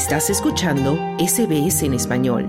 Estás escuchando SBS en español.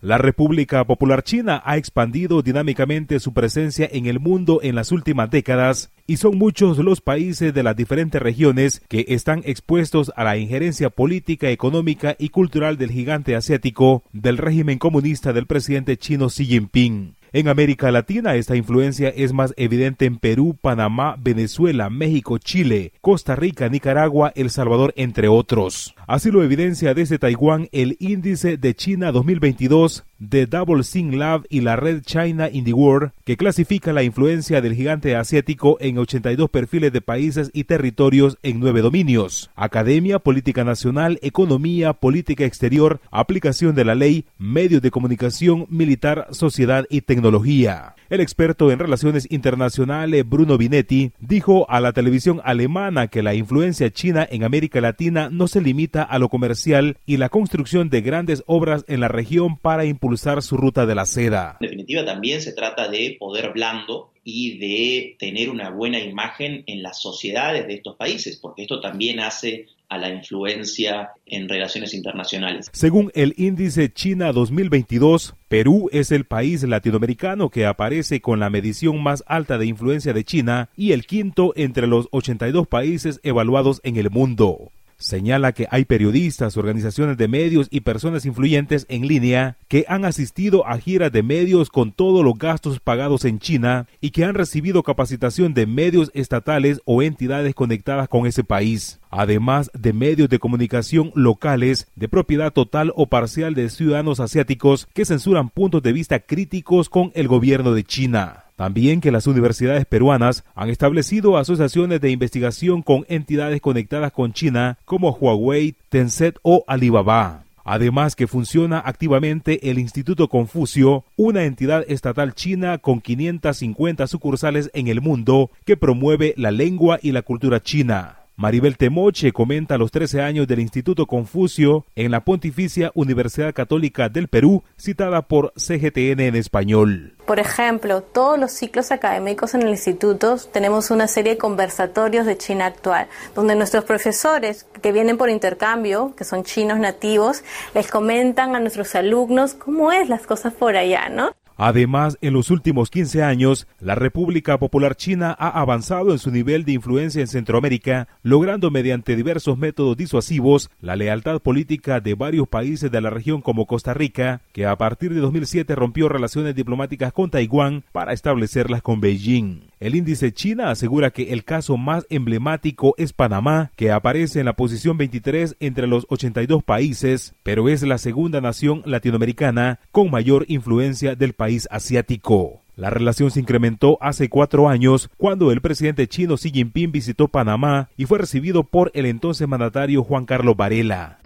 La República Popular China ha expandido dinámicamente su presencia en el mundo en las últimas décadas y son muchos los países de las diferentes regiones que están expuestos a la injerencia política, económica y cultural del gigante asiático del régimen comunista del presidente chino Xi Jinping. En América Latina esta influencia es más evidente en Perú, Panamá, Venezuela, México, Chile, Costa Rica, Nicaragua, El Salvador, entre otros. Así lo evidencia desde Taiwán el índice de China 2022 de Double Sing Lab y la red China in the World, que clasifica la influencia del gigante asiático en 82 perfiles de países y territorios en nueve dominios: academia, política nacional, economía, política exterior, aplicación de la ley, medios de comunicación, militar, sociedad y tecnología. El experto en relaciones internacionales Bruno Binetti dijo a la televisión alemana que la influencia china en América Latina no se limita a lo comercial y la construcción de grandes obras en la región para impulsar su ruta de la seda. En definitiva, también se trata de poder blando y de tener una buena imagen en las sociedades de estos países, porque esto también hace a la influencia en relaciones internacionales. Según el índice China 2022, Perú es el país latinoamericano que aparece con la medición más alta de influencia de China y el quinto entre los 82 países evaluados en el mundo señala que hay periodistas, organizaciones de medios y personas influyentes en línea que han asistido a giras de medios con todos los gastos pagados en China y que han recibido capacitación de medios estatales o entidades conectadas con ese país, además de medios de comunicación locales de propiedad total o parcial de ciudadanos asiáticos que censuran puntos de vista críticos con el gobierno de China. También que las universidades peruanas han establecido asociaciones de investigación con entidades conectadas con China como Huawei, Tencent o Alibaba. Además que funciona activamente el Instituto Confucio, una entidad estatal china con 550 sucursales en el mundo que promueve la lengua y la cultura china. Maribel Temoche comenta los 13 años del Instituto Confucio en la Pontificia Universidad Católica del Perú, citada por CGTN en español. Por ejemplo, todos los ciclos académicos en el instituto tenemos una serie de conversatorios de China actual, donde nuestros profesores que vienen por intercambio, que son chinos nativos, les comentan a nuestros alumnos cómo es las cosas por allá, ¿no? Además, en los últimos 15 años, la República Popular China ha avanzado en su nivel de influencia en Centroamérica, logrando mediante diversos métodos disuasivos la lealtad política de varios países de la región como Costa Rica, que a partir de 2007 rompió relaciones diplomáticas con Taiwán para establecerlas con Beijing. El índice China asegura que el caso más emblemático es Panamá, que aparece en la posición 23 entre los 82 países, pero es la segunda nación latinoamericana con mayor influencia del país asiático. La relación se incrementó hace cuatro años cuando el presidente chino Xi Jinping visitó Panamá y fue recibido por el entonces mandatario Juan Carlos Varela.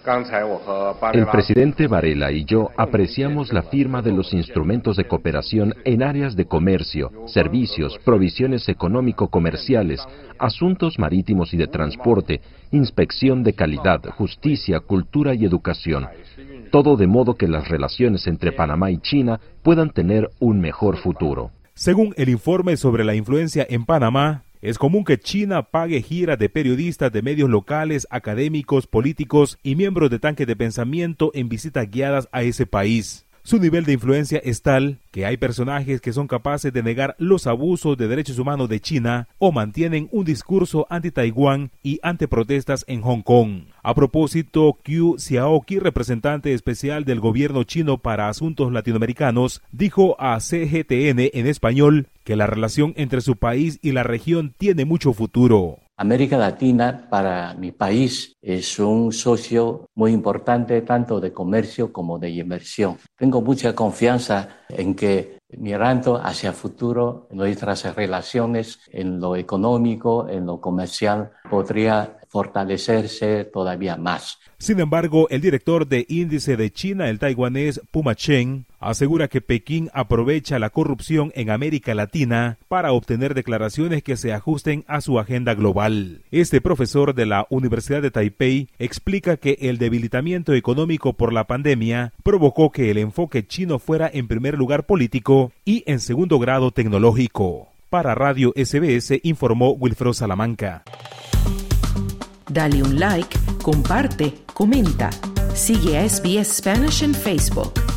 El presidente Varela y yo apreciamos la firma de los instrumentos de cooperación en áreas de comercio, servicios, provisiones económico-comerciales, asuntos marítimos y de transporte, inspección de calidad, justicia, cultura y educación todo de modo que las relaciones entre Panamá y China puedan tener un mejor futuro. Según el informe sobre la influencia en Panamá, es común que China pague giras de periodistas de medios locales, académicos, políticos y miembros de tanques de pensamiento en visitas guiadas a ese país. Su nivel de influencia es tal que hay personajes que son capaces de negar los abusos de derechos humanos de China o mantienen un discurso anti-Taiwán y ante-protestas en Hong Kong. A propósito, Qiu Xiaoqi, representante especial del gobierno chino para asuntos latinoamericanos, dijo a CGTN en español que la relación entre su país y la región tiene mucho futuro. América Latina para mi país es un socio muy importante tanto de comercio como de inversión. Tengo mucha confianza en que mirando hacia el futuro nuestras relaciones en lo económico, en lo comercial, podría fortalecerse todavía más. Sin embargo, el director de índice de China, el taiwanés Puma Cheng, asegura que Pekín aprovecha la corrupción en América Latina para obtener declaraciones que se ajusten a su agenda global. Este profesor de la Universidad de Taipei explica que el debilitamiento económico por la pandemia provocó que el enfoque chino fuera en primer lugar político y en segundo grado tecnológico. Para Radio SBS informó Wilfredo Salamanca. Dale un like comparte, comenta. Sigue a SBS Spanish en Facebook.